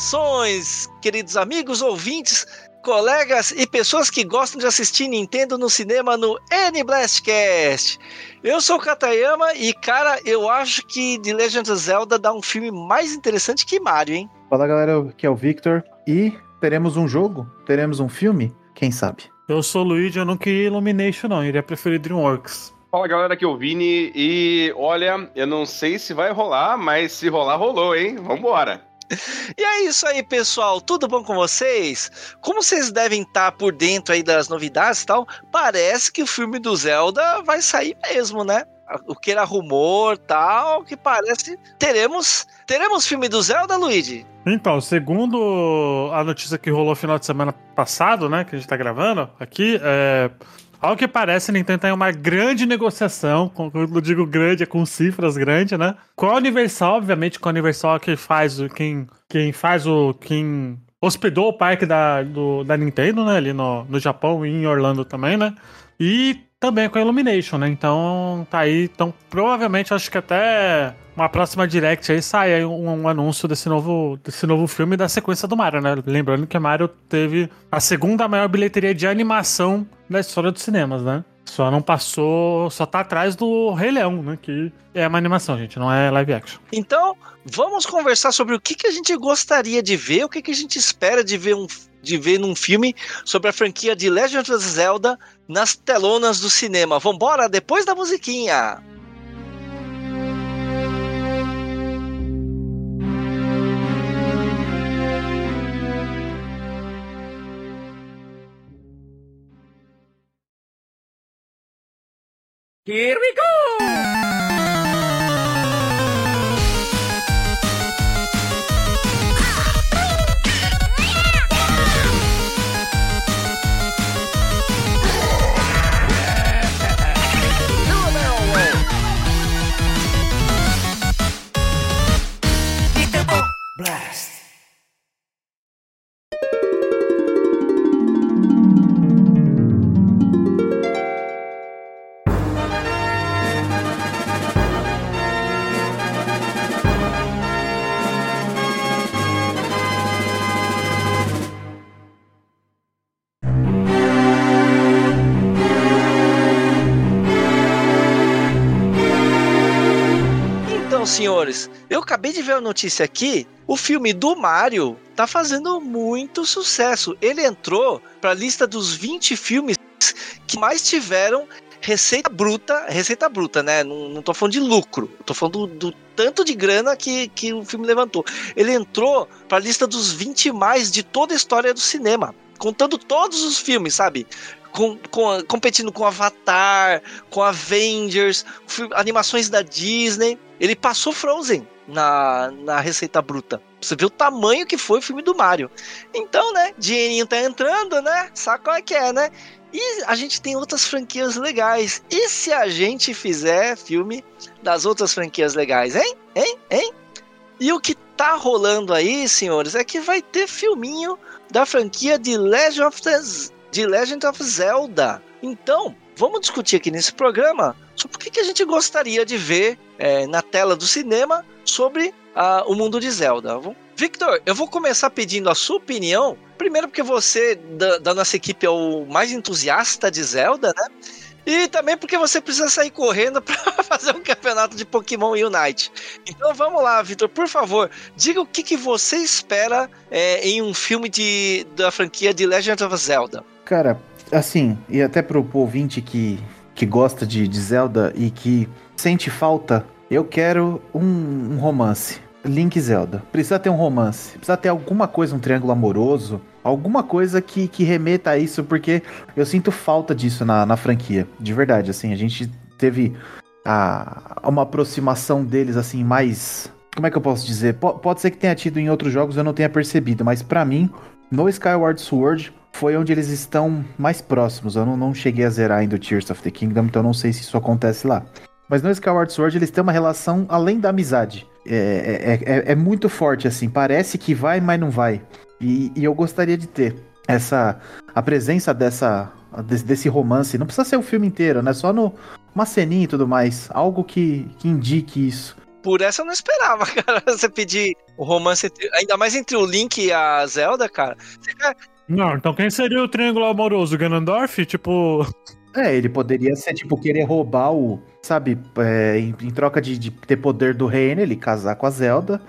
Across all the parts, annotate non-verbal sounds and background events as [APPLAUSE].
Saudações, queridos amigos, ouvintes, colegas e pessoas que gostam de assistir Nintendo no cinema no N-Blastcast. Eu sou o Katayama e, cara, eu acho que The Legend of Zelda dá um filme mais interessante que Mario, hein? Fala galera, aqui é o Victor e teremos um jogo? Teremos um filme? Quem sabe? Eu sou o Luigi, eu não queria Illumination não, eu iria preferir DreamWorks. Fala galera, aqui é o Vini e olha, eu não sei se vai rolar, mas se rolar, rolou, hein? Vambora! E é isso aí, pessoal. Tudo bom com vocês? Como vocês devem estar por dentro aí das novidades e tal, parece que o filme do Zelda vai sair mesmo, né? O que era rumor tal, que parece. Teremos. Teremos filme do Zelda, Luigi? Então, segundo a notícia que rolou final de semana passado, né? Que a gente tá gravando aqui, é. Ao que parece, a Nintendo tem uma grande negociação, quando eu digo grande, é com cifras grandes, né? Com a Universal, obviamente, com a Universal que faz o. Quem, quem faz o. Quem hospedou o parque da, do, da Nintendo, né? Ali no, no Japão e em Orlando também, né? E também com a Illumination, né? Então tá aí. Então, provavelmente, acho que até uma próxima direct aí sai aí um, um, anúncio desse novo, desse novo filme da sequência do Mario, né? Lembrando que Mario teve a segunda maior bilheteria de animação da história dos cinemas, né? Só não passou, só tá atrás do Rei Leão, né? Que é uma animação, gente, não é live action. Então, vamos conversar sobre o que, que a gente gostaria de ver, o que, que a gente espera de ver um de ver num filme sobre a franquia de Legend of Zelda nas telonas do cinema. Vambora, depois da musiquinha! Here we go! Acabei de ver a notícia aqui. O filme do Mario tá fazendo muito sucesso. Ele entrou para a lista dos 20 filmes que mais tiveram receita bruta, receita bruta, né? Não, não tô falando de lucro, tô falando do, do tanto de grana que, que o filme levantou. Ele entrou para a lista dos 20 mais de toda a história do cinema, contando todos os filmes, sabe? Com, com, competindo com Avatar, com Avengers, animações da Disney. Ele passou Frozen na, na receita bruta. Você vê o tamanho que foi o filme do Mario. Então, né? Dinheirinho tá entrando, né? Sabe qual é que é, né? E a gente tem outras franquias legais. E se a gente fizer filme das outras franquias legais, hein? Hein? Hein? E o que tá rolando aí, senhores, é que vai ter filminho da franquia de Legend of, the, de Legend of Zelda. Então, vamos discutir aqui nesse programa sobre o que, a gente gostaria de ver é, na tela do cinema sobre uh, o mundo de Zelda. Victor, eu vou começar pedindo a sua opinião. Primeiro, porque você, da, da nossa equipe, é o mais entusiasta de Zelda, né? E também porque você precisa sair correndo [LAUGHS] para fazer um campeonato de Pokémon Unite. Então vamos lá, Vitor, por favor, diga o que, que você espera é, em um filme de, da franquia de Legend of Zelda. Cara, assim, e até pro ouvinte que, que gosta de, de Zelda e que sente falta, eu quero um, um romance. Link Zelda. Precisa ter um romance. Precisa ter alguma coisa, um triângulo amoroso. Alguma coisa que, que remeta a isso, porque eu sinto falta disso na, na franquia. De verdade, assim, a gente teve a, uma aproximação deles, assim, mais. Como é que eu posso dizer? P pode ser que tenha tido em outros jogos eu não tenha percebido, mas para mim, no Skyward Sword foi onde eles estão mais próximos. Eu não, não cheguei a zerar ainda o Tears of the Kingdom, então não sei se isso acontece lá. Mas no Skyward Sword eles têm uma relação além da amizade. É, é, é, é, muito forte, assim. Parece que vai, mas não vai. E, e, eu gostaria de ter essa. A presença dessa. Desse, romance. Não precisa ser o filme inteiro, né? Só no. Uma ceninha e tudo mais. Algo que, que indique isso. Por essa eu não esperava, [LAUGHS] cara. Você pedir o romance, ainda mais entre o Link e a Zelda, cara. Você Não, então quem seria o triângulo amoroso? Ganondorf? Tipo. É, ele poderia ser, tipo, querer roubar o. Sabe, é, em, em troca de, de ter poder do reino, ele casar com a Zelda.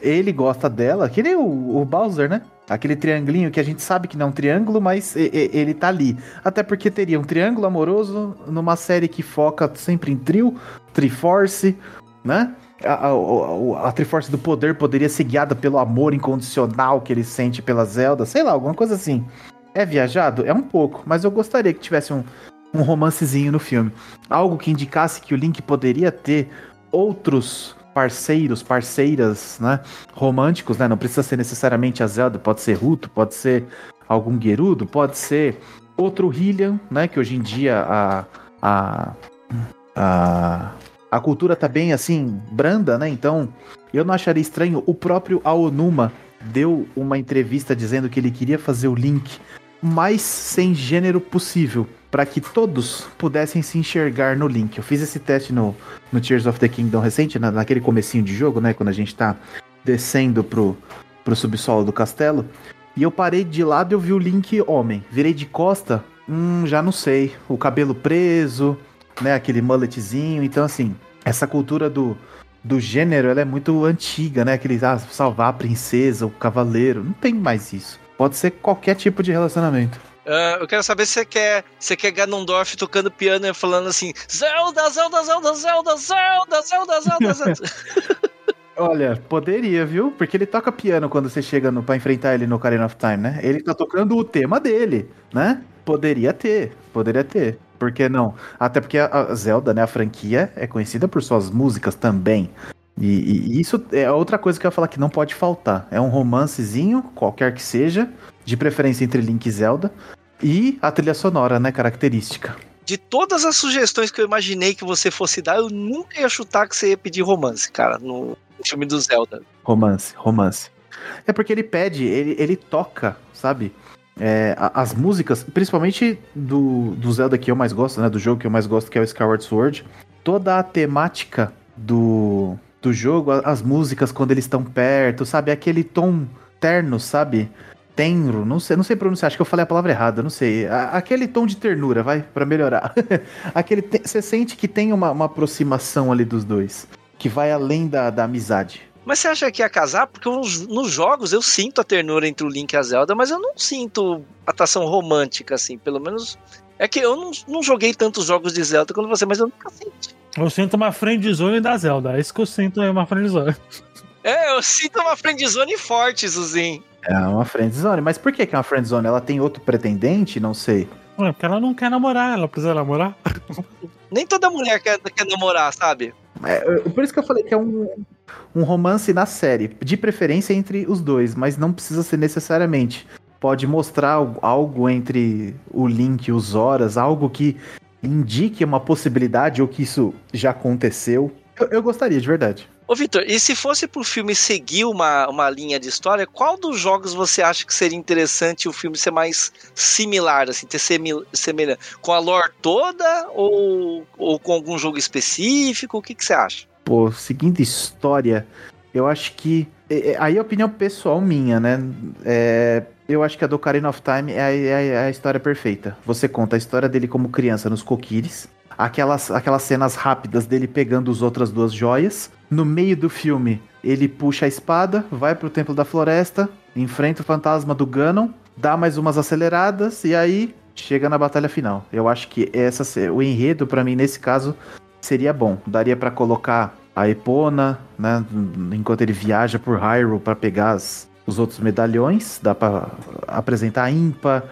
Ele gosta dela, que nem o, o Bowser, né? Aquele triangulinho que a gente sabe que não é um triângulo, mas e- e- ele tá ali. Até porque teria um triângulo amoroso numa série que foca sempre em trio, Triforce, né? A, a, a- Triforce do Poder poderia ser guiada pelo amor incondicional que ele sente pela Zelda, sei lá, alguma coisa assim. É viajado? É um pouco, mas eu gostaria que tivesse um, um romancezinho no filme. Algo que indicasse que o Link poderia ter outros parceiros, parceiras, né? Românticos, né? Não precisa ser necessariamente a Zelda, pode ser Ruto, pode ser algum Gerudo, pode ser outro Hylian, né? Que hoje em dia a. a. a, a cultura tá bem assim, branda, né? Então eu não acharia estranho. O próprio Aonuma deu uma entrevista dizendo que ele queria fazer o Link mais sem gênero possível, para que todos pudessem se enxergar no Link. Eu fiz esse teste no, no Tears of the Kingdom recente, na- naquele comecinho de jogo, né, quando a gente tá descendo pro, pro subsolo do castelo, e eu parei de lado e eu vi o Link homem. Virei de costa, hum, já não sei, o cabelo preso, né, aquele mulletzinho, então assim, essa cultura do do gênero, ela é muito antiga, né? Aquele ah, salvar a princesa, o cavaleiro, não tem mais isso. Pode ser qualquer tipo de relacionamento. Ah, eu quero saber se você quer, você quer Ganondorf tocando piano e falando assim: Zelda, Zelda, Zelda, Zelda, Zelda, Zelda, Zelda, Zelda. [LAUGHS] Olha, poderia, viu? Porque ele toca piano quando você chega no, pra enfrentar ele no Ocarina of Time, né? Ele tá tocando o tema dele, né? Poderia ter, poderia ter. Por que não? Até porque a Zelda, né, a franquia, é conhecida por suas músicas também. E, e- e isso é outra coisa que eu ia falar que não pode faltar. É um romancezinho, qualquer que seja, de preferência entre Link e Zelda, e a trilha sonora, né, característica. De todas as sugestões que eu imaginei que você fosse dar, eu nunca ia chutar que você ia pedir romance, cara, no filme do Zelda. Romance, romance. É porque ele pede, ele, ele toca, sabe? É, as músicas, principalmente do, do Zelda que eu mais gosto, né? Do jogo que eu mais gosto, que é o Skyward Sword. Toda a temática do, do jogo, as músicas quando eles estão perto, sabe? Aquele tom terno, sabe? Tenro, não sei, não sei pronunciar, acho que eu falei a palavra errada, não sei. A- aquele tom de ternura, vai, Pra melhorar. [LAUGHS] aquele Você sente que tem uma, uma aproximação ali dos dois, que vai além da, da amizade. Mas você acha que ia casar? Porque nos, nos jogos eu sinto a ternura entre o Link e a Zelda, mas eu não sinto atração romântica, assim, pelo menos. É que eu não, não joguei tantos jogos de Zelda quanto você, mas eu nunca senti. Eu sinto uma friendzone da Zelda. É isso que eu sinto é uma friendzone. É, eu sinto uma friendzone forte, Zuzinho. É uma friendzone. Mas por que que é uma friendzone? Ela tem outro pretendente? Não sei. Ué, porque ela não quer namorar, ela precisa namorar. Nem toda mulher quer, quer namorar, sabe? É, por isso que eu falei que é um, um romance na série. De preferência entre os dois, mas não precisa ser necessariamente. Pode mostrar algo- algo entre o Link e os Horas, algo que indique uma possibilidade ou que isso já aconteceu. Eu, eu gostaria, de verdade. Ô, Vitor, e se fosse pro filme seguir uma, uma linha de história, qual dos jogos você acha que seria interessante o filme ser mais similar, assim, ter semelhante? Com a lore toda ou, ou com algum jogo específico? O que, que você acha? Pô, seguindo história, eu acho que. é- é- Aí é opinião pessoal minha, né? É, eu acho que a do Ocarina of Time é a, é a- é a história perfeita. Você conta a história dele como criança nos coquires, aquelas, aquelas cenas rápidas dele pegando as outras duas joias. No meio do filme, ele puxa a espada, vai pro Templo da Floresta, enfrenta o fantasma do Ganon, dá mais umas aceleradas e aí chega na batalha final. Eu acho que essa, o enredo, pra mim, nesse caso, seria bom. Daria pra colocar a Epona, né, enquanto ele viaja por Hyrule pra pegar as- os outros medalhões, dá pra apresentar a Impa.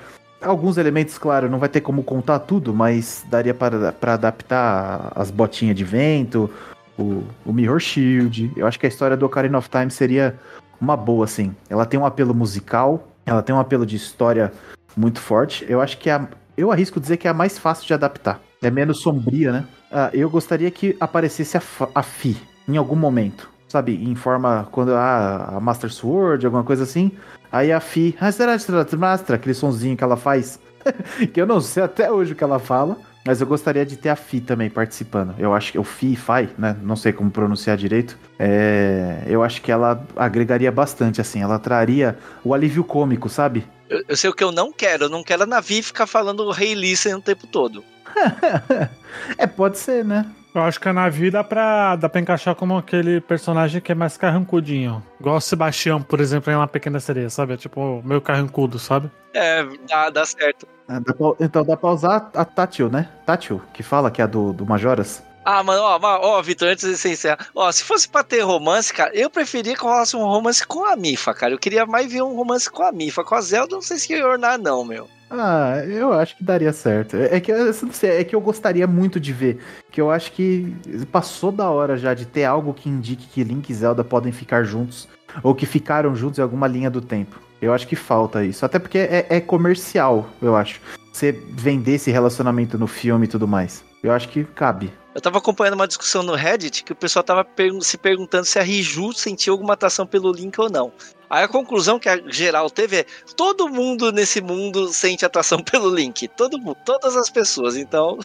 Alguns elementos, claro, não vai ter como contar tudo, mas daria para adaptar as botinhas de vento, o, o Mirror Shield. Eu acho que a história do Ocarina of Time seria uma boa, assim. Ela tem um apelo musical, ela tem um apelo de história muito forte. Eu acho que é a, eu arrisco dizer que é a mais fácil de adaptar. É menos sombria, né? Ah, eu gostaria que aparecesse a, a Fi em algum momento. Sabe, em forma. Quando a, a Master Sword, alguma coisa assim. Aí a Fi. "Ah, será que será que Master, aquele sonzinho que ela faz. [LAUGHS] que eu não sei até hoje o que ela fala. Mas eu gostaria de ter a Fi também participando. Eu acho que o Fi, Fai, né? Não sei como pronunciar direito. É, eu acho que ela agregaria bastante, assim. Ela traria o alívio cômico, sabe? Eu, eu sei o que eu não quero. Eu não quero a Navi ficar falando Rei Listen o tempo todo. [LAUGHS] é, pode ser, né? Eu acho que a Navi dá pra, dá pra encaixar como aquele personagem que é mais carrancudinho. Igual o Sebastião, por exemplo, em Uma Pequena Sereia, sabe? É tipo meio carrancudo, sabe? É, dá, dá certo. Ah, dá pra- então dá pra usar a Tátil, né? Tátil, que fala que é a do, do Majoras. Ah, mano, ó, ó, Vitor, antes de você encerrar. Ó, se fosse pra ter romance, cara, eu preferia que rolasse um romance com a Mifa, cara. Eu queria mais ver um romance com a Mifa. Com a Zelda, eu não sei se ia ornar, não, meu. Ah, eu acho que daria certo. É é que eu não é que eu gostaria muito de ver. Que eu acho que passou da hora já de ter algo que indique que Link e Zelda podem ficar juntos. Ou que ficaram juntos em alguma linha do tempo. Eu acho que falta isso. Até porque é, é comercial, eu acho. Você vender esse relacionamento no filme e tudo mais. Eu acho que cabe. Eu tava acompanhando uma discussão no Reddit que o pessoal tava pergun- se perguntando se a Riju sentia alguma atração pelo Link ou não. Aí a conclusão que a geral teve é: todo mundo nesse mundo sente atração [LAUGHS] pelo Link. Todo mundo, todas as pessoas. Então,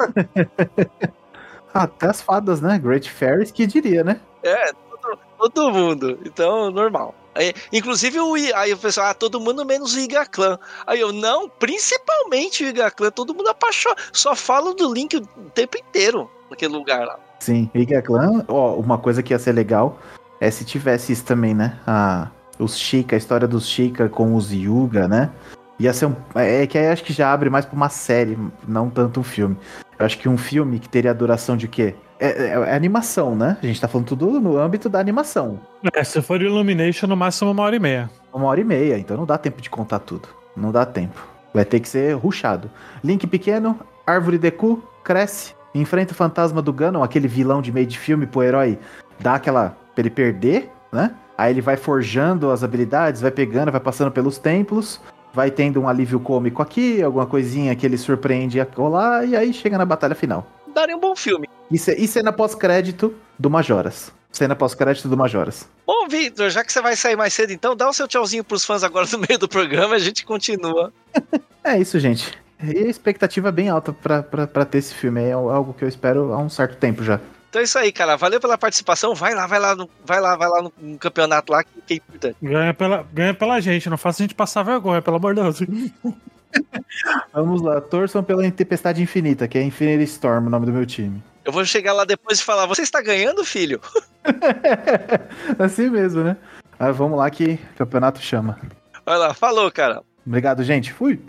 [LAUGHS] Até as fadas, né? Great Fairies que diria, né? é, todo, todo mundo. Então, normal. Aí, inclusive, o, aí o pessoal, ah, todo mundo menos o Iga Clan. Aí eu, não, principalmente o Iga Clan, todo mundo apaixonado. Só falo do Link o tempo inteiro naquele lugar lá. Sim, Iga Clan, ó, uma coisa que ia ser legal é se tivesse isso também, né? A, os Sheikah, a história dos Sheikah com os Yuga, né? Ia ser um. É que aí acho que já abre mais pra uma série, não tanto um filme. Eu acho que um filme que teria a duração de quê? É, é- é animação, né? A gente tá falando tudo no âmbito da animação. É, se for Illumination, no máximo uma hora e meia. Uma hora e meia, então não dá tempo de contar tudo. Não dá tempo. Vai ter que ser ruxado. Link pequeno, árvore Deku, cresce, enfrenta o fantasma do Ganon, aquele vilão de meio de filme pro herói dar aquela. pra ele perder, né? Aí ele vai forjando as habilidades, vai pegando, vai passando pelos templos, vai tendo um alívio cômico aqui, alguma coisinha que ele surpreende colar, e aí chega na batalha final. Daria um bom filme. E, ce- e cena pós-crédito do Majoras. Cena pós-crédito do Majoras. Bom, Victor, já que você vai sair mais cedo, então dá o seu tchauzinho pros fãs agora no meio do programa e a gente continua. [LAUGHS] É isso, gente. E a expectativa é bem alta pra ter esse filme. É algo que eu espero há um certo tempo já. Então é isso aí, cara. Valeu pela participação. Vai lá, vai lá, no, vai lá, vai lá no, no campeonato lá, que, que é importante. Ganha pela, ganha pela gente, não faça a gente passar vergonha, pelo amor de Deus. [LAUGHS] [LAUGHS] Vamos lá, torçam pela Tempestade Infinita, que é Infinity Storm, o nome do meu time. Eu vou chegar lá depois e falar: Você está ganhando, filho? [LAUGHS] assim mesmo, né? Mas vamos lá que o campeonato chama. Vai lá, falou, cara. Obrigado, gente. Fui.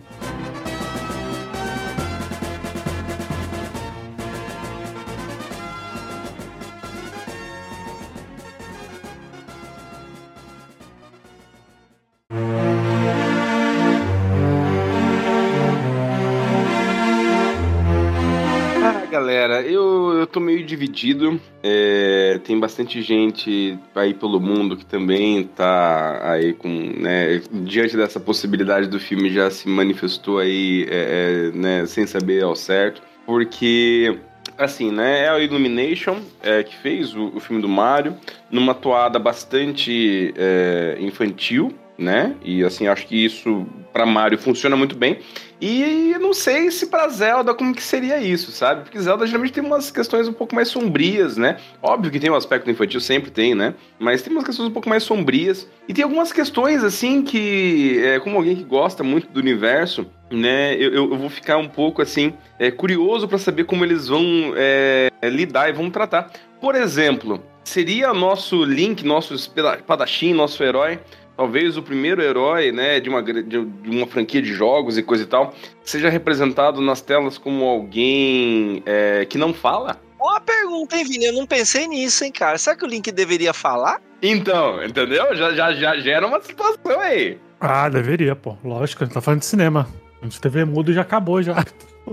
Galera, eu, eu tô meio dividido. É, tem bastante gente aí pelo mundo que também tá aí com, né, diante dessa possibilidade do filme já se manifestou aí, é, é, né, sem saber ao certo, porque assim, né, é a Illumination é, que fez o, o filme do Mario numa toada bastante é, infantil, né? E assim, acho que isso pra Mario funciona muito bem. E não sei se pra Zelda como que seria isso, sabe? Porque Zelda geralmente tem umas questões um pouco mais sombrias, né? Óbvio que tem um aspecto infantil, sempre tem, né? Mas tem umas questões um pouco mais sombrias. E tem algumas questões, assim, que, é, como alguém que gosta muito do universo, né? Eu, eu, vou ficar um pouco, assim, é, curioso pra saber como eles vão é, lidar e vão tratar. Por exemplo, seria nosso Link, nosso espadachim, nosso herói, talvez o primeiro herói, né, de uma, de uma franquia de jogos e coisa e tal, seja representado nas telas como alguém é, que não fala? Boa pergunta, hein, Vini? Eu não pensei nisso, hein, cara. Será que o Link deveria falar? Então, entendeu? Já, já, já gera uma situação aí. Ah, deveria, pô. Lógico, a gente tá falando de cinema. A gente TV mudo já acabou já.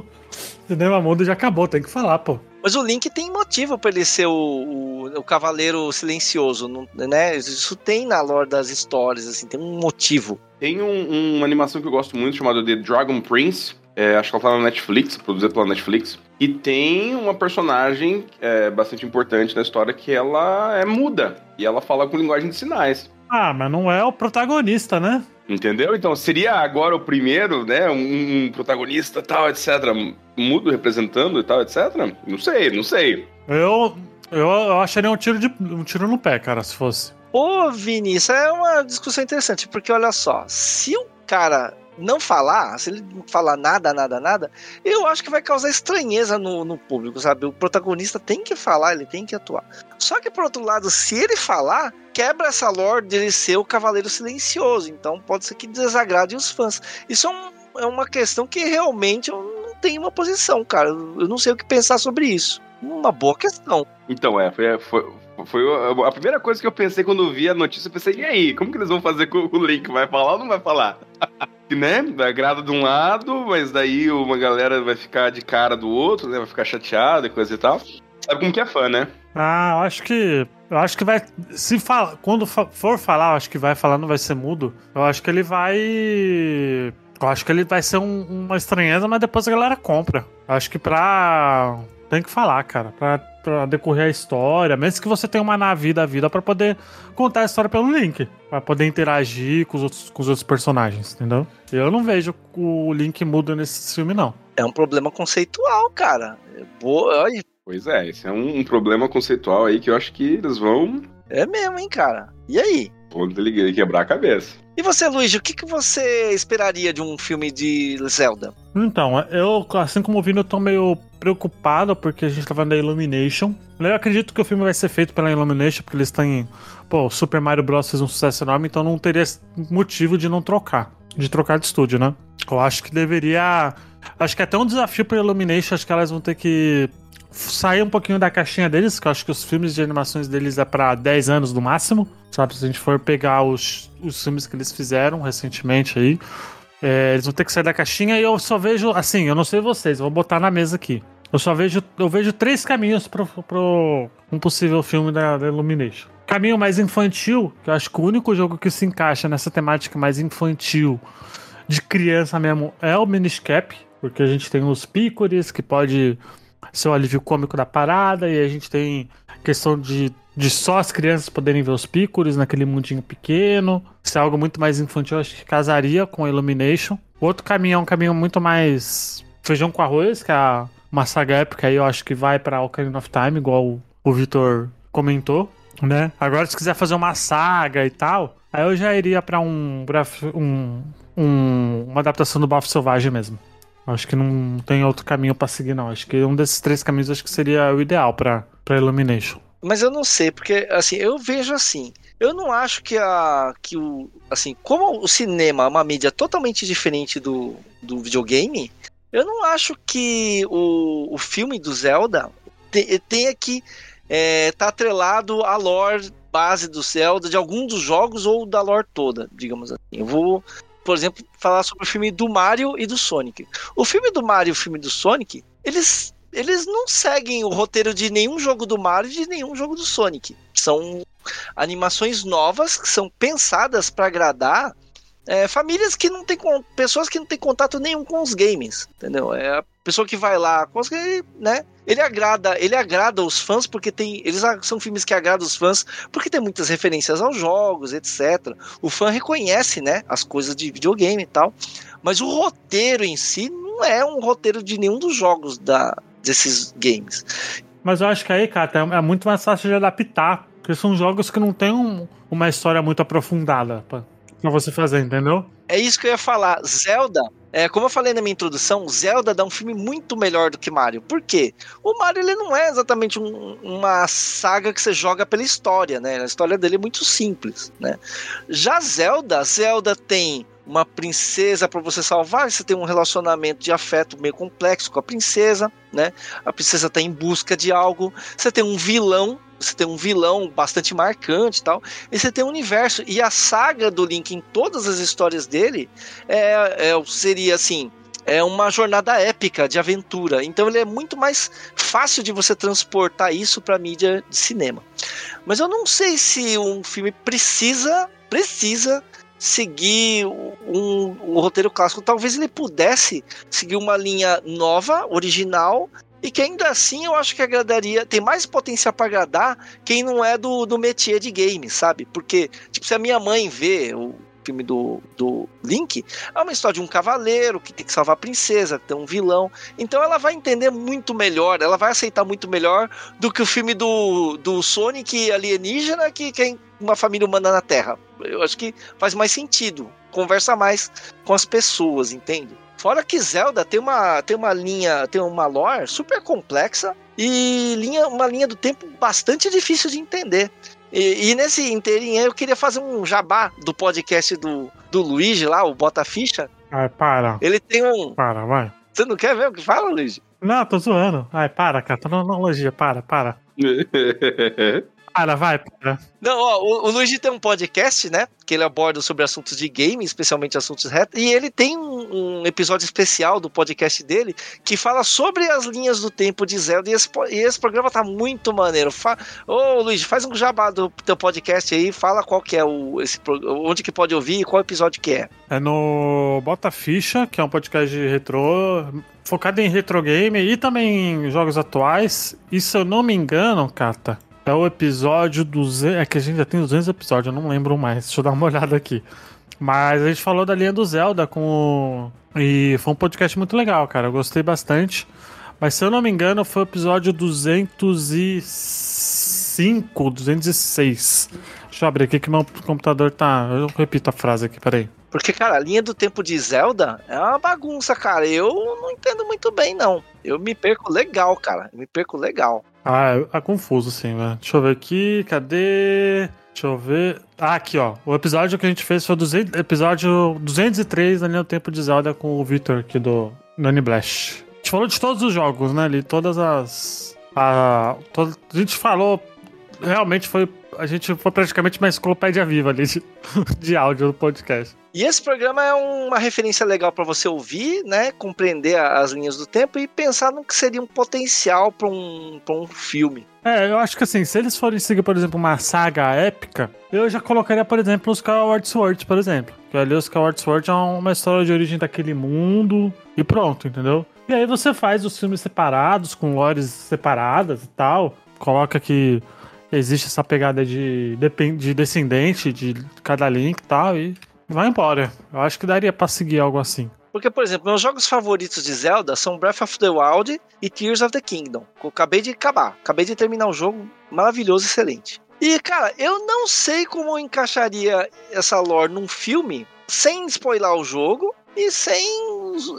[LAUGHS] cinema mudo já acabou, tem que falar, pô. Mas o Link tem motivo pra ele ser o, o, o cavaleiro silencioso, né? Isso tem na lore das histórias, assim, tem um motivo. Tem um- uma animação que eu gosto muito chamada The Dragon Prince. é, acho que ela tá na Netflix, produzida pela Netflix. E tem uma personagem é, bastante importante na história que ela é muda. E ela fala com linguagem de sinais. Ah, mas não é o protagonista, né? Entendeu? Então seria agora o primeiro, né? Um, um protagonista tal, etc. Mudo representando e tal, etc. Não sei, não sei. Eu, eu, eu acharia um tiro, de, um tiro no pé, cara, se fosse. Ô, Vini, isso é uma discussão interessante, porque olha só, se o cara não falar, se ele falar nada, nada, nada, eu acho que vai causar estranheza no, no público, sabe? O protagonista tem que falar, ele tem que atuar. Só que, por outro lado, se ele falar, quebra essa lore dele ser o Cavaleiro Silencioso. Então pode ser que desagrade os fãs. Isso é, um- é uma questão que realmente eu não tenho uma posição, cara. Eu não sei o que pensar sobre isso. Uma boa questão. Então, é, foi, foi, foi a primeira coisa que eu pensei quando vi a notícia. Eu pensei, e aí, como que eles vão fazer com o Link? Vai falar ou não vai falar? [LAUGHS] né? Agrada de um lado, mas daí uma galera vai ficar de cara do outro, né? Vai ficar chateada e coisa e tal. Sabe como que é fã, né? Ah, eu acho que. Eu acho que vai. Se fala, quando for falar, eu acho que vai falar, não vai ser mudo. Eu acho que ele vai. Eu acho que ele vai ser um- uma estranheza, mas depois a galera compra. Eu acho que pra. Tem que falar, cara. Pra, pra decorrer a história. Mesmo que você tenha uma nave da vida pra poder contar a história pelo Link. Pra poder interagir com os outros, com os outros personagens, entendeu? Eu não vejo o Link mudo nesse filme, não. É um problema conceitual, cara. É boa, olha, Pois é, esse é um, um problema conceitual aí que eu acho que eles vão, é mesmo, hein, cara. E aí? vão dele- quebrar a cabeça. E você, Luiz, o que, que você esperaria de um filme de Zelda? Então, eu, assim como o Vini, eu tô meio preocupado porque a gente tá da Illumination. Eu acredito que o filme vai ser feito pela Illumination, porque eles têm. Pô, Super Mario Bros. fez um sucesso enorme, então não teria motivo de não trocar. De trocar de estúdio, né? Eu acho que deveria. Acho que é até um desafio pra Illumination, acho que elas vão ter que sair um pouquinho da caixinha deles, que eu acho que os filmes de animações deles é pra 10 anos no máximo. Sabe, se a gente for pegar os, os filmes que eles fizeram recentemente aí, é, eles vão ter que sair da caixinha e eu só vejo, assim, eu não sei vocês, vou botar na mesa aqui. Eu só vejo, eu vejo três caminhos pro um possível filme da, da Illumination. Caminho mais infantil, que eu acho que o único jogo que se encaixa nessa temática mais infantil, de criança mesmo, é o Minish Cap, porque a gente tem os pícores, que pode ser o alívio cômico da parada, e a gente tem questão de, de só as crianças poderem ver os pícores naquele mundinho pequeno. Isso é algo muito mais infantil, acho que casaria com a Illumination. O outro caminho é um caminho muito mais feijão com arroz, que é a- uma saga épica aí, eu acho que vai pra Ocarina of Time, igual o, Vitor comentou, né? Agora, se quiser fazer uma saga e tal, aí eu já iria pra um, um, um- uma adaptação do Bafo Selvagem mesmo. Acho que não tem outro caminho pra seguir, não. Acho que um desses três caminhos acho que seria o ideal pra Illumination. Mas eu não sei, porque assim, eu vejo assim. Eu não acho que a. que o. Assim, como o cinema é uma mídia totalmente diferente do, do videogame, eu não acho que o, o filme do Zelda te- tenha que é, tá atrelado à lore base do Zelda, de algum dos jogos ou da lore toda, digamos assim. Eu vou, por exemplo, falar sobre o filme do Mario e do Sonic. O filme do Mario e o filme do Sonic, eles eles não seguem o roteiro de nenhum jogo do Mario e de nenhum jogo do Sonic. São animações novas que são pensadas para agradar é, famílias que não tem pessoas que não têm contato nenhum com os games, entendeu? É a pessoa que vai lá, ga- né? Ele agrada, ele agrada os fãs porque tem, eles são filmes que agradam os fãs porque tem muitas referências aos jogos, etc. O fã reconhece, né, as coisas de videogame e tal, mas o roteiro em si não é um roteiro de nenhum dos jogos da desses games. Mas eu acho que aí, cara, é é muito mais fácil de adaptar. Porque são jogos que não tem um- uma história muito aprofundada pra você fazer, entendeu? É isso que eu ia falar. Zelda, é, como eu falei na minha introdução, Zelda dá um filme muito melhor do que Mario. Por quê? O Mario ele não é exatamente um- uma saga que você joga pela história, né? A história dele é muito simples, né? Já Zelda, Zelda tem uma princesa para você salvar, você tem um relacionamento de afeto meio complexo com a princesa, né? A princesa tá em busca de algo. Você tem um vilão, você tem um vilão bastante marcante e tal. E você tem um universo. E a saga do Link em todas as histórias dele é, é- seria assim. É uma jornada épica de aventura. Então ele é muito mais fácil de você transportar isso para mídia de cinema. Mas eu não sei se um filme precisa precisa seguir um, um roteiro clássico. Talvez ele pudesse seguir uma linha nova, original, e que ainda assim eu acho que agradaria, tem mais potencial para agradar quem não é do, do métier de game, sabe? Porque, tipo, se a minha mãe vê o filme do, do Link, é uma história de um cavaleiro que tem que salvar a princesa, tem um vilão. Então ela vai entender muito melhor, ela vai aceitar muito melhor do que o filme do, do Sonic alienígena que tem uma família humana na Terra. Eu acho que faz mais sentido, conversa mais com as pessoas, entende? Fora que Zelda tem uma, tem uma linha, tem uma lore super complexa e linha, uma linha do tempo bastante difícil de entender. E, e, nesse inteirinho eu queria fazer um jabá do podcast do, do Luigi lá, o Bota Ficha. Ai, para. Ele tem um. Para, vai. Você não quer ver o que fala, Luigi? Não, tô zoando. Ai, para, cara. Tô na analogia. Para, para. [LAUGHS] Para, vai, para. Não, ó, o, o Luigi tem um podcast, né? Que ele aborda sobre assuntos de game, especialmente assuntos retro. E ele tem um, um, episódio especial do podcast dele que fala sobre as linhas do tempo de Zelda. E esse, e esse programa tá muito maneiro. Fa Ô, Luigi, faz um jabá do teu podcast aí. Fala qual que é o. Esse, onde que pode ouvir e qual episódio que é. É no Bota Ficha, que é um podcast de retrô. Focado em retro game e também em jogos atuais. E se eu não me engano, Cata, é o episódio 200. É que a gente já tem 200 episódios, eu não lembro mais. [LAUGHS] Deixa eu dar uma olhada aqui. Mas a gente falou da linha do Zelda com. E foi um podcast muito legal, cara. Eu gostei bastante. Mas se eu não me engano, foi o episódio 205, 206. Deixa eu abrir aqui que meu computador tá. Eu repito a frase aqui, peraí. Porque, cara, a linha do tempo de Zelda é uma bagunça, cara. Eu não entendo muito bem, não. Eu me perco legal, cara. Eu me perco legal. Ah, é, é confuso, sim, velho. Deixa eu ver aqui, cadê? Deixa eu ver. Ah, aqui, ó. O episódio que a gente fez foi o episódio 203 da linha do tempo de Zelda com o Victor aqui do Nani Blash. A gente falou de todos os jogos, né? Ali, todas as. A, todo, a gente falou. Realmente foi. A gente foi praticamente uma enciclopédia viva ali de, [LAUGHS] de áudio no podcast. E esse programa é uma referência legal para você ouvir, né, compreender as linhas do tempo e pensar no que seria um potencial para um, pra um filme. É, eu acho que assim, se eles forem seguir, por exemplo, uma saga épica, eu já colocaria, por exemplo, os Skyward Sword, por exemplo. Que ali o Skyward Sword é uma história de origem daquele mundo e pronto, entendeu? E aí você faz os filmes separados, com lores separadas e tal. Coloca que existe essa pegada de, de descendente de cada link e tal, e vai embora. Eu acho que daria pra seguir algo assim. Porque, por exemplo, meus jogos favoritos de Zelda são Breath of the Wild e Tears of the Kingdom. Eu acabei de acabar, acabei de terminar o jogo, maravilhoso, excelente. E, cara, eu não sei como eu encaixaria essa lore num filme sem spoiler o jogo e sem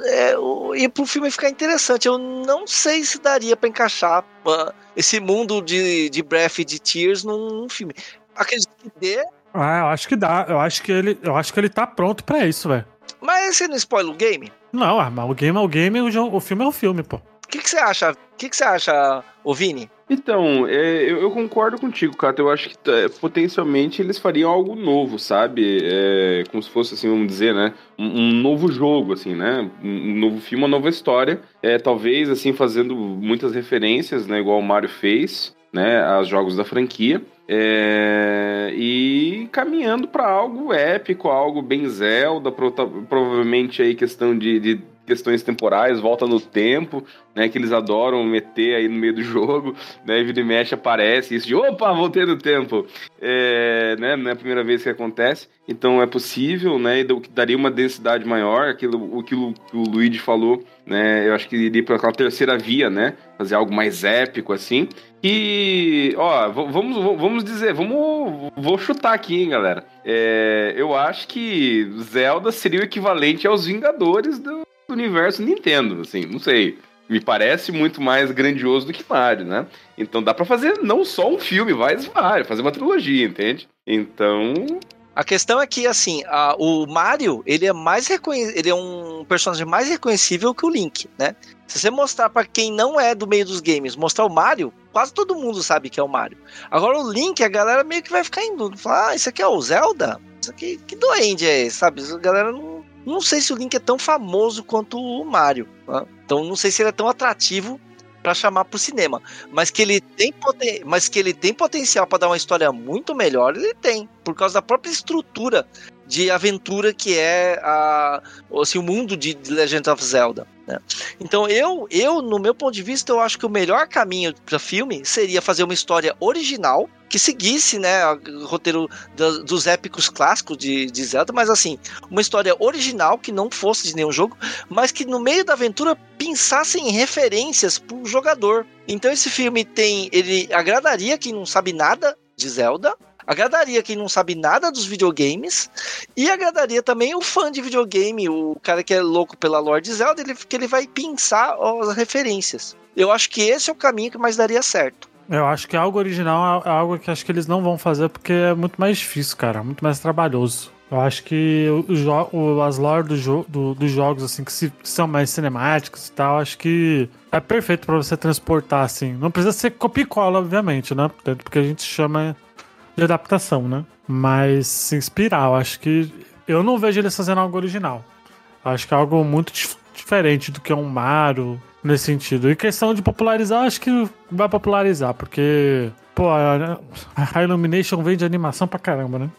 é, e pro filme ficar interessante. Eu não sei se daria para encaixar uh, esse mundo de, de Breath e de Tears num, num filme. Acredito que dê, ah, eu acho que dá. Eu acho que ele, eu acho que ele tá pronto pra isso, velho. Mas você não spoiler o game? Não, ah, mas o game é o game, o, o filme é o filme, pô. O que, que você acha? O que, que você acha, ô Vini? Então, é, eu, eu, concordo contigo, Cato. Eu acho que é, potencialmente eles fariam algo novo, sabe? É, como se fosse, assim, vamos dizer, né? Um, um novo jogo, assim, né? Um, um, novo filme, uma nova história. É, talvez, assim, fazendo muitas referências, né? Igual o Mario fez, né? Aos jogos da franquia. É, e caminhando para algo épico, algo bem Zelda, provavelmente aí questão de, de questões temporais, volta no tempo, né? Que eles adoram meter aí no meio do jogo, né? Vida e mexe aparece isso de opa, voltei no tempo. É, né, não é a primeira vez que acontece, então é possível, né? E daria uma densidade maior, aquilo, aquilo que o Luigi falou, né? Eu acho que iria para aquela terceira via, né? Fazer algo mais épico assim. E, ó, vamos, vamos dizer, vamos, vou chutar aqui, hein, galera. É, eu acho que Zelda seria o equivalente aos Vingadores do, do universo Nintendo, assim, não sei. Me parece muito mais grandioso do que Mario, né? Então dá para fazer não só um filme, mas vários, fazer uma trilogia, entende? Então, a questão é que, assim, a, o Mario, ele é mais ele é um personagem mais reconhecível que o Link, né? Se você mostrar para quem não é do meio dos games, mostrar o Mario, quase todo mundo sabe que é o Mario. Agora o Link, a galera meio que vai ficar dúvida. Falar, ah, isso aqui é o Zelda? Isso aqui, que doente é esse, sabe? A galera não não sei se o Link é tão famoso quanto o Mario. Né? Então não sei se ele é tão atrativo para chamar pro cinema. Mas que ele tem, poten mas que ele tem potencial para dar uma história muito melhor, ele tem. Por causa da própria estrutura de aventura que é a, assim, o mundo de Legend of Zelda. Né? Então eu, eu, no meu ponto de vista, eu acho que o melhor caminho para filme seria fazer uma história original que seguisse, né, o roteiro da- dos épicos clássicos de, de Zelda, mas assim, uma história original que não fosse de nenhum jogo, mas que no meio da aventura pensasse em referências pro jogador. Então esse filme tem, ele agradaria quem não sabe nada de Zelda, agradaria quem não sabe nada dos videogames e agradaria também o fã de videogame, o cara que é louco pela lore de Zelda, ele, que ele vai pensar as referências. Eu acho que esse é o caminho que mais daria certo. Eu acho que algo original é algo que acho que eles não vão fazer porque é muito mais difícil, cara. Muito mais trabalhoso. Eu acho que o o- as lore do jo- do- dos jogos, assim, que, se- que são mais cinemáticos e tal, acho que é perfeito pra você transportar, assim. Não precisa ser copia e cola, obviamente, né? Porque a gente chama de adaptação, né? Mas se inspirar, eu acho que. Eu não vejo eles fazendo algo original. Eu acho que é algo muito dif- diferente do que é um Mario nesse sentido. E questão de popularizar, acho que vai popularizar, porque, pô, a a Illumination vende animação pra caramba, né?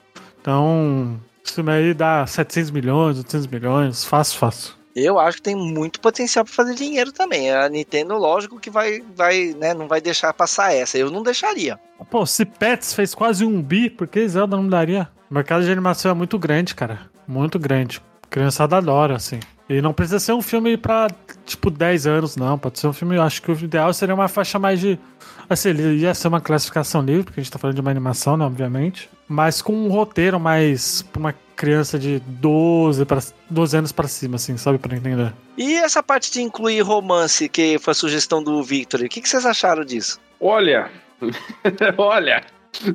Então, esse filme aí dá 700 milhões, 800 milhões, fácil, fácil. Eu acho que tem muito potencial para fazer dinheiro também. A Nintendo, lógico que vai, vai, né, não vai deixar passar essa. Eu não deixaria. Pô, se Pets fez quase um bi, por que Zelda não daria? O mercado de animação é muito grande, cara. Muito grande. Criançada adora, assim. E não precisa ser um filme pra, tipo, 10 anos, não. Pode ser um filme, eu acho que o ideal seria uma faixa mais de. Assim, ele ia ser uma classificação livre, porque a gente tá falando de uma animação, né, obviamente. Mas com um roteiro mais pra uma criança de 12, pra, 12 anos pra cima, assim, sabe? Pra entender. E essa parte de incluir romance, que foi a sugestão do Victor, o que, que vocês acharam disso? Olha, [LAUGHS] olha.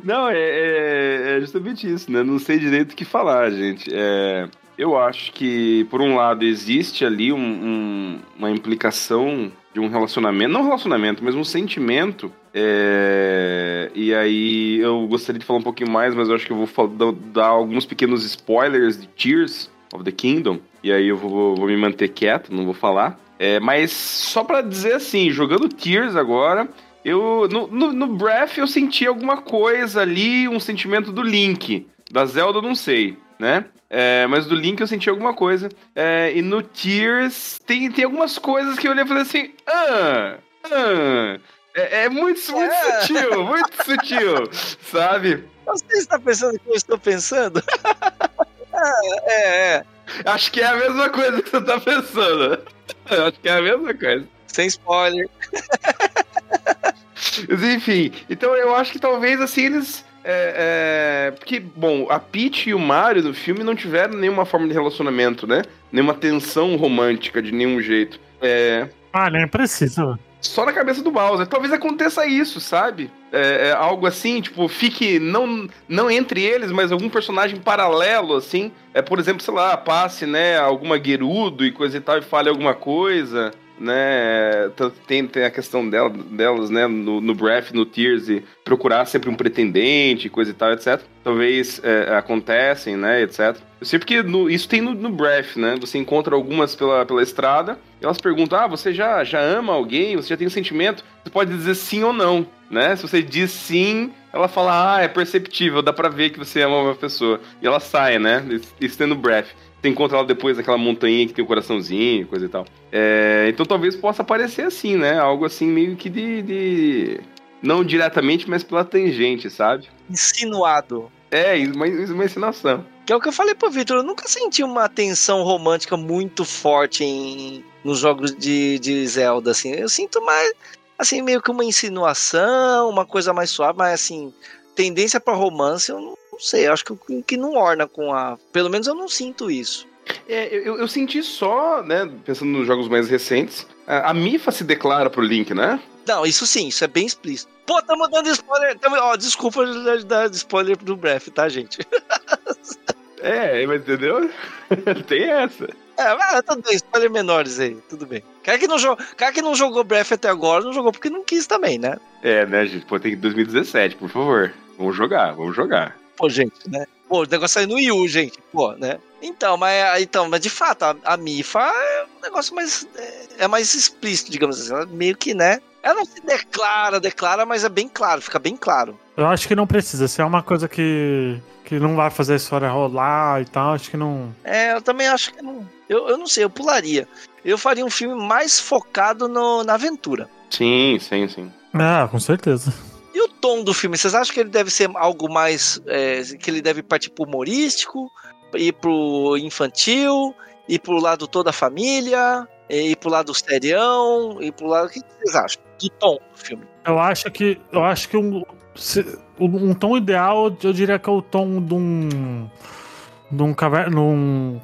Não, é, é- é justamente isso, né? Não sei direito o que falar, gente. É, eu acho que, por um lado, existe ali um- um- uma implicação de um relacionamento, não relacionamento, mas um sentimento. é, e aí eu gostaria de falar um pouquinho mais, mas eu acho que eu vou fal- dar, alguns pequenos spoilers de Tears of the Kingdom. E aí eu vou, vou me manter quieto, não vou falar. É, mas só pra dizer assim, jogando Tears agora, eu no, no, no Breath eu senti alguma coisa ali, um sentimento do Link. Da Zelda eu não sei, né? É, mas do Link eu senti alguma coisa. É, e no Tears tem, tem algumas coisas que eu olhei e falei assim: ah, ah. É, é muito, muito É. sutil, muito sutil, sabe? Você está pensando o que eu estou pensando? [LAUGHS] é, é, é. Acho que é a mesma coisa que você tá pensando. [LAUGHS] Acho que é a mesma coisa. Sem spoiler. Mas enfim, então eu acho que talvez assim eles. É, é, porque, bom, a Peach e o Mario no filme não tiveram nenhuma forma de relacionamento, né? Nenhuma tensão romântica de nenhum jeito. É, Ah, nem precisa. só na cabeça do Bowser. Talvez aconteça isso, sabe? É, é algo assim, tipo, fique não, não entre eles, mas algum personagem paralelo, assim. É, por exemplo, sei lá, passe, né, alguma Gerudo e coisa e tal e fale alguma coisa, né? Tem, tem a questão dela, delas, né, no, no Breath, no Tears, e procurar sempre um pretendente, coisa e tal, etc. Talvez é, acontecem, né, etc. Eu sei porque no- isso tem no, no Breath, né? Você encontra algumas pela, pela estrada elas perguntam: Ah, você já, já ama alguém? Você já tem um sentimento? Você pode dizer sim ou não, né? Se você diz sim, ela fala: Ah, é perceptível, dá pra ver que você ama uma pessoa. E ela sai, né? Isso tem no Breath. Você encontra ela depois naquela montanha que tem o coraçãozinho, coisa e tal. É, então talvez possa parecer assim, né? Algo assim meio que de. de- Não diretamente, mas pela tangente, sabe? Insinuado. É, uma, uma encenação. Que é o que eu falei pro Victor, eu nunca senti uma tensão romântica muito forte em, nos jogos de, de Zelda, assim. Eu sinto mais, assim, meio que uma insinuação, uma coisa mais suave, mas assim, tendência pra romance, eu não sei, eu acho que, que não orna com a... Pelo menos eu não sinto isso. É, eu, eu senti só, né, pensando nos jogos mais recentes, a, Mifa se declara pro Link, né? Não, isso sim, isso é bem explícito. Pô, tamo dando spoiler, tamo, ó, desculpa dar spoiler do Breath, tá, gente? [LAUGHS] É, mas entendeu? [LAUGHS] Tem essa. É, mas tudo bem, spoiler menores aí, tudo bem. Cara que, não jogou, cara que não jogou Breath até agora, não jogou porque não quis também, né? É, né, gente? Pô, tem que 2017, por favor. Vamos jogar, vamos jogar. Pô, gente, né? Pô, o negócio saiu no Wii U, gente, pô, né? Então, mas, então, mas de fato, a, a Mifa é um negócio mais. É, é mais explícito, digamos assim. Ela meio que, né? Ela não se declara, declara, mas é bem claro, fica bem claro. Eu acho que não precisa. Se é uma coisa que, que não vai fazer a história rolar e tal, acho que não. É, eu também acho que não. Eu, eu não sei, eu pularia. eu faria um filme mais focado no- na aventura. Sim, sim, sim. Ah, com certeza. Tom do filme, vocês acham que ele deve ser algo mais. é, que ele deve partir pro humorístico, ir pro infantil, ir pro lado toda a família, ir pro lado serião, ir pro lado. O que vocês acham do tom do filme? Eu acho que. Eu acho que um, um tom ideal, eu diria que é o tom de um. De um caverna.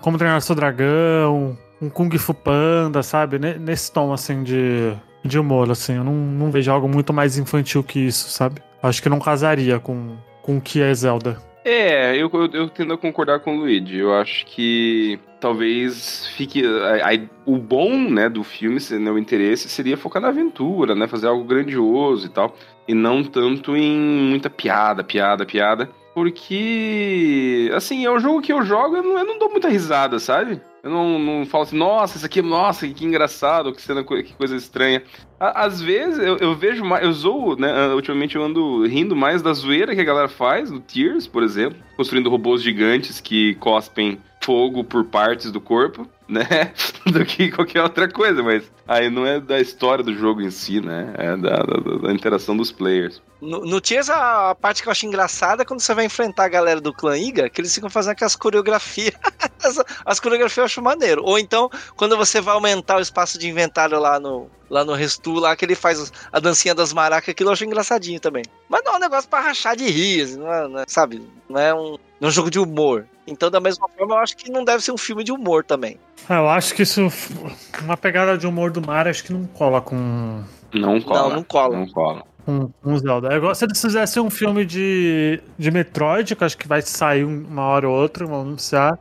Como treinar seu dragão, um Kung Fu Panda, sabe? Ne- Nesse tom, assim, de, de humor, assim. Eu não, não vejo algo muito mais infantil que isso, sabe? Acho que não casaria com, com o que é Zelda. É, eu, eu, eu tendo a concordar com o Luigi. Eu acho que talvez fique. a- a- o bom né, do filme, se- né, o interesse, seria focar na aventura, né? Fazer algo grandioso e tal. E não tanto em muita piada, piada, piada. Porque, assim, é um jogo que eu jogo eu não, eu não dou muita risada, sabe? Eu não, não falo assim, nossa, isso aqui, nossa, que engraçado, que cena, que coisa estranha. Às vezes eu, eu vejo mais, eu zoo, né? ah, Ultimamente eu ando rindo mais da zoeira que a galera faz, no Tears, por exemplo, construindo robôs gigantes que cospem fogo por partes do corpo, né? [LAUGHS] Do que qualquer outra coisa, mas aí não é da história do jogo em si, né? É da, da- da interação dos players. No, no Tears, a, a parte que eu acho engraçada é quando você vai enfrentar a galera do clã Iga, que eles ficam fazendo aquelas coreografias. [LAUGHS] as, as coreografias eu acho maneiro. Ou então, quando você vai aumentar o espaço de inventário lá no, lá no Restu, lá que ele faz a dancinha das maracas, aquilo eu acho engraçadinho também. Mas não é um negócio pra rachar de rir, assim, não é, não é- sabe? Não é, um, não é um jogo de humor. Então, da mesma forma, eu acho que não deve ser um filme de humor também. Ah, Eu acho que isso. Uma pegada de humor do mar, acho que não cola com. Não cola. Não, não cola. Não cola. Com, com Zelda. É igual se eles fizessem um filme de, de Metroid, que eu acho que vai sair uma hora ou outra, vamos anunciar.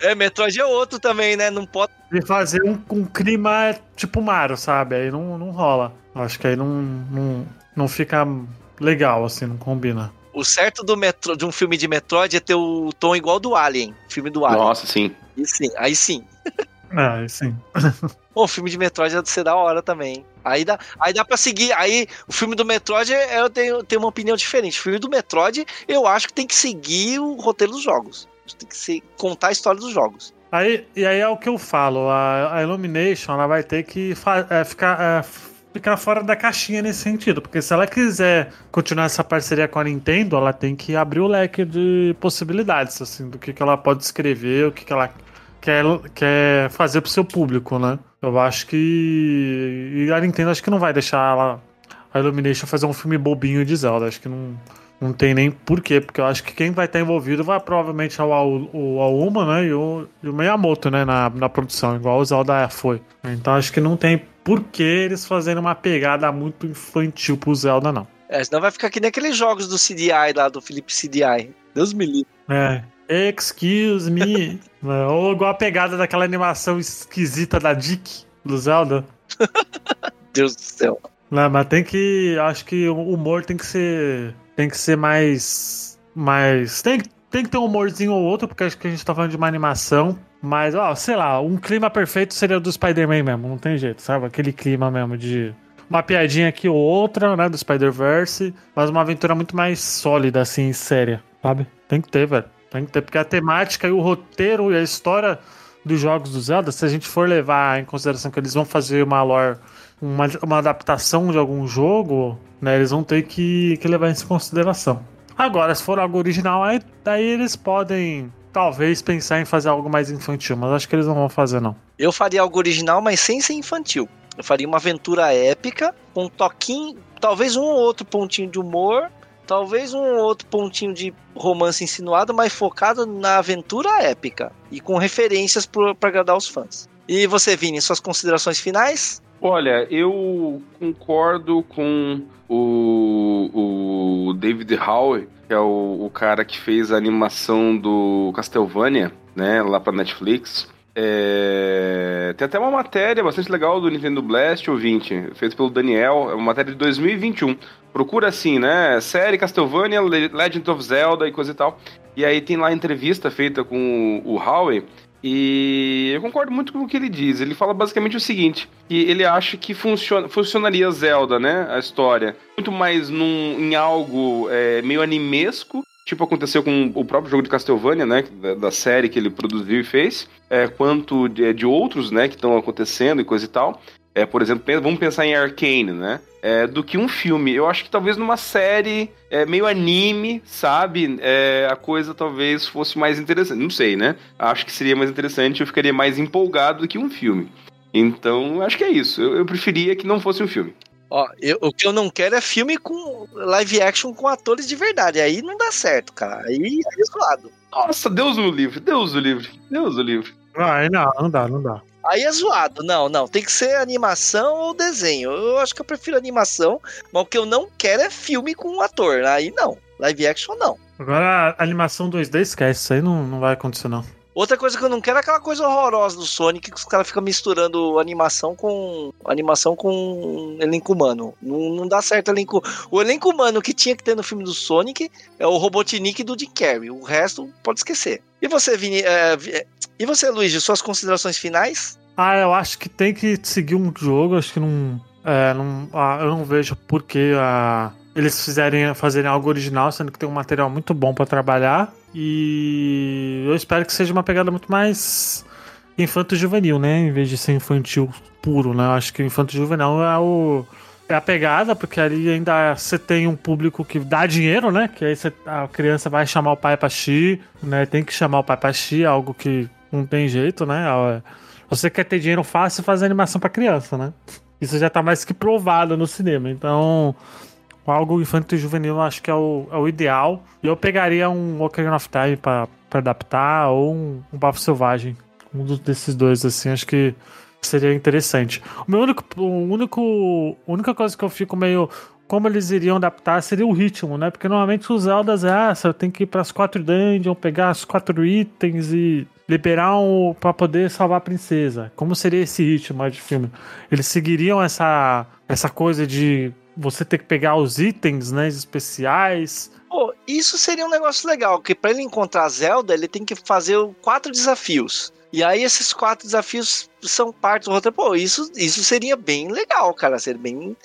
É, Metroid é outro também, né? Não pode. E fazer um, um clima tipo Mario, sabe? Aí não, não rola. Acho que aí não, não, não fica legal, assim, não combina. O certo do metro, de um filme de Metroid é ter o tom igual do Alien. Filme do Alien. Nossa, sim. Aí sim, aí sim. [LAUGHS] É, sim. [LAUGHS] O filme de Metroid é de ser da hora também. Aí dá, aí dá pra seguir. Aí o filme do Metroid, é- eu tenho, tenho uma opinião diferente. O filme do Metroid, eu acho que tem que seguir o roteiro dos jogos. Tem que ser, contar a história dos jogos. Aí, e aí é o que eu falo, a, a Illumination ela vai ter que é, ficar, é, ficar fora da caixinha nesse sentido, porque se ela quiser continuar essa parceria com a Nintendo, ela tem que abrir o leque de possibilidades, assim, do que, que ela pode escrever, o que, que ela quer, quer fazer pro seu público, né? Eu acho que. E a Nintendo acho que não vai deixar ela, a Illumination fazer um filme bobinho de Zelda, acho que não. Não tem nem porquê, porque eu acho que quem vai estar envolvido vai provavelmente o, Ao- o Auma, né? E o, e o Miyamoto, né? Na, na produção, igual o Zelda foi. Então acho que não tem porquê eles fazerem uma pegada muito infantil pro Zelda, não. É, senão vai ficar que nem aqueles jogos do CDI lá, do Felipe CDI. Deus me livre. É. Excuse me. [LAUGHS] né, Ou igual a pegada daquela animação esquisita da Dick, do Zelda. [LAUGHS] Deus do céu. Não, mas tem que. Acho que o humor tem que ser. Tem que ser mais. Mais. Tem, tem que ter um humorzinho ou outro, porque acho que a gente tá falando de uma animação. Mas, ó, sei lá, um clima perfeito seria o do Spider-Man mesmo, não tem jeito, sabe? Aquele clima mesmo de. Uma piadinha aqui ou outra, né? Do Spider-Verse, mas uma aventura muito mais sólida, assim, séria, sabe? Tem que ter, velho. Tem que ter, porque a temática e o roteiro e a história dos jogos do Zelda, se a gente for levar em consideração que eles vão fazer uma lore uma, uma adaptação de algum jogo, né, eles vão ter que, que levar isso em consideração. Agora, se for algo original, aí, daí eles podem talvez pensar em fazer algo mais infantil, mas acho que eles não vão fazer, não. Eu faria algo original, mas sem ser infantil. Eu faria uma aventura épica, com um toquinho, talvez um ou outro pontinho de humor, talvez um ou outro pontinho de romance insinuado, mas focado na aventura épica e com referências para agradar os fãs. E você, Vini, suas considerações finais? Olha, eu concordo com o, o David Howe, que é o, o cara que fez a animação do Castlevania, né, lá pra Netflix. É, Tem até uma matéria bastante legal do Nintendo Blast, ouvinte, feita pelo Daniel, é uma matéria de 2021. Procura assim, né? Série Castlevania, Le- Legend of Zelda e coisa e tal. E aí tem lá a entrevista feita com o Howe. E eu concordo muito com o que ele diz. Ele fala basicamente o seguinte: que ele acha que funciona, funcionaria Zelda, né? A história. Muito mais num, em algo é, meio animesco, tipo aconteceu com o próprio jogo de Castlevania, né, da, da série que ele produziu e fez, é, quanto de, de outros, né, que estão acontecendo e coisa e tal. É, por exemplo, vamos pensar em Arcane, né? É, do que um filme. Eu acho que talvez numa série é, meio anime, sabe? É, a coisa talvez fosse mais interessante. Não sei, né? Acho que seria mais interessante, eu ficaria mais empolgado do que um filme. Então, acho que é isso. Eu, eu preferia que não fosse um filme. Ó, eu, o que eu não quero é filme com live action com atores de verdade. Aí não dá certo, cara. Aí, aí é zoado. Nossa, Deus no livre, Deus o livre, Deus o livre. Aí não, não dá, não dá. Aí é zoado. Não, não. Tem que ser animação ou desenho. Eu acho que eu prefiro animação, mas o que eu não quero é filme com um ator. Aí não. Live action não. Agora animação 2D esquece, isso aí não, não vai acontecer, não. Outra coisa que eu não quero é aquela coisa horrorosa do Sonic que os caras ficam misturando animação com animação com elenco humano. Não, não dá certo elenco. O elenco humano que tinha que ter no filme do Sonic é o Robotnik do Jim Carrey. O resto pode esquecer. E você, Vini, é, vi- e você, Luigi, suas considerações finais? Ah, eu acho que tem que seguir um jogo, acho que não. É, não ah, eu não vejo por que ah, eles fizerem, fazerem algo original, sendo que tem um material muito bom pra trabalhar. E eu espero que seja uma pegada muito mais infanto-juvenil, né? Em vez de ser infantil puro, né? Eu acho que infanto-juvenil é o. É a pegada, porque ali ainda você tem um público que dá dinheiro, né? Que aí a criança vai chamar o pai pra xi, né? Tem que chamar o pai pra xi, algo que não tem jeito, né? Você quer ter dinheiro fácil, fazer animação pra criança, né? Isso já tá mais que provado no cinema. Então, algo infantil e juvenil acho que é o, é o ideal. E eu pegaria um Ocarina of Time pra, pra adaptar ou um, um Bafo Selvagem. Um desses dois, assim, acho que seria interessante. O meu único, o único, a única coisa que eu fico meio como eles iriam adaptar seria o ritmo, né? Porque normalmente os Zeldas é, ah, você tem que ir pras quatro dungeons, pegar os quatro itens e liberar um pra poder salvar a princesa. Como seria esse ritmo de filme? Eles seguiriam essa, essa coisa de você ter que pegar os itens, né, especiais. Pô, isso seria um negócio legal, porque pra ele encontrar a Zelda, ele tem que fazer quatro desafios. E aí esses quatro desafios são parte do roteiro. Pô, isso, isso seria bem legal, cara. Seria bem.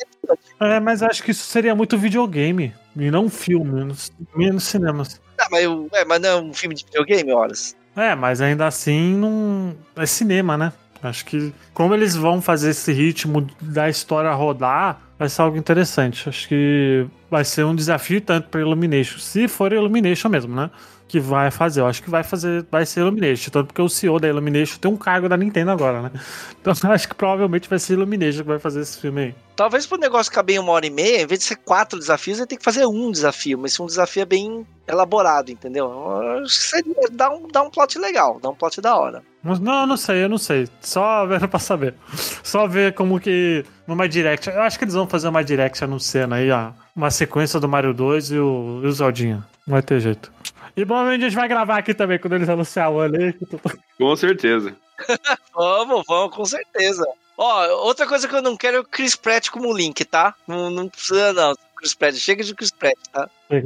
É, mas acho que isso seria muito videogame e não filme, nos, nos cinemas. Ah, mas, eu- é, mas não é um filme de videogame, horas. É, mas ainda assim não é cinema, né? Acho que como eles vão fazer esse ritmo da história rodar, vai ser algo interessante. Acho que vai ser um desafio tanto para Illumination, se for Illumination mesmo, né? Que vai fazer. Eu acho que vai fazer, vai ser Illumination, tanto porque o CEO da Illumination tem um cargo da Nintendo agora, né? [LAUGHS] Então acho que provavelmente vai ser Illumination que vai fazer esse filme aí. Talvez pro negócio caber uma hora e meia, em vez de ser quatro desafios, ele tem que fazer um desafio. Mas se um desafio é bem elaborado, entendeu? Eu Acho que seria, dá, um, dá um plot legal, dá um plot da hora. Não, eu não sei, eu não sei. Só vendo [LAUGHS] pra saber. Só ver como que numa direct. Eu acho que eles vão fazer uma direct anunciando aí, ó. Uma sequência do Mario 2 e o, e o Zeldinha. Não vai ter jeito. E provavelmente a gente vai gravar aqui também quando eles anunciar o ano aí. Com certeza. [LAUGHS] Vamos, vamos, com certeza. Ó, outra coisa que eu não quero é o Chris Pratt como Link, tá? Não, não precisa, não. Chris Pratt, chega de Chris Pratt, tá? Tem,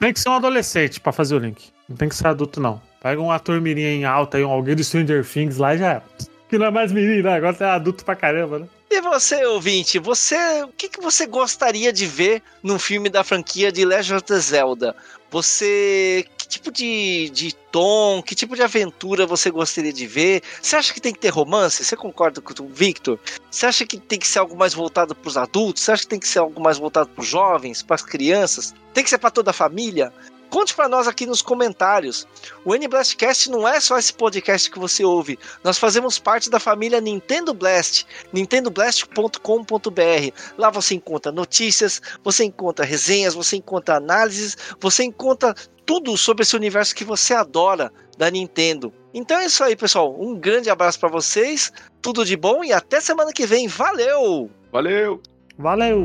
tem que ser um adolescente pra fazer o link. Não tem que ser adulto, não. Pega um ator mirim em alta aí, um alguém do Stranger Things lá e já é. Que não é mais mirim, né? Agora é adulto pra caramba, né? E você, ouvinte, você, o que, que você gostaria de ver num filme da franquia de Legend of the Zelda? Você, que tipo de, de tom, que tipo de aventura você gostaria de ver? Você acha que tem que ter romance? Você concorda com o Victor? Você acha que tem que ser algo mais voltado para os adultos? Você acha que tem que ser algo mais voltado para os jovens, para as crianças? Tem que ser para toda a família? Conte para nós aqui nos comentários. O NBlastcast não é só esse podcast que você ouve. Nós fazemos parte da família Nintendo Blast, nintendoblast.com.br. Lá você encontra notícias, você encontra resenhas, você encontra análises, você encontra tudo sobre esse universo que você adora da Nintendo. Então é isso aí, pessoal. Um grande abraço para vocês, tudo de bom e até semana que vem. Valeu! Valeu! Valeu!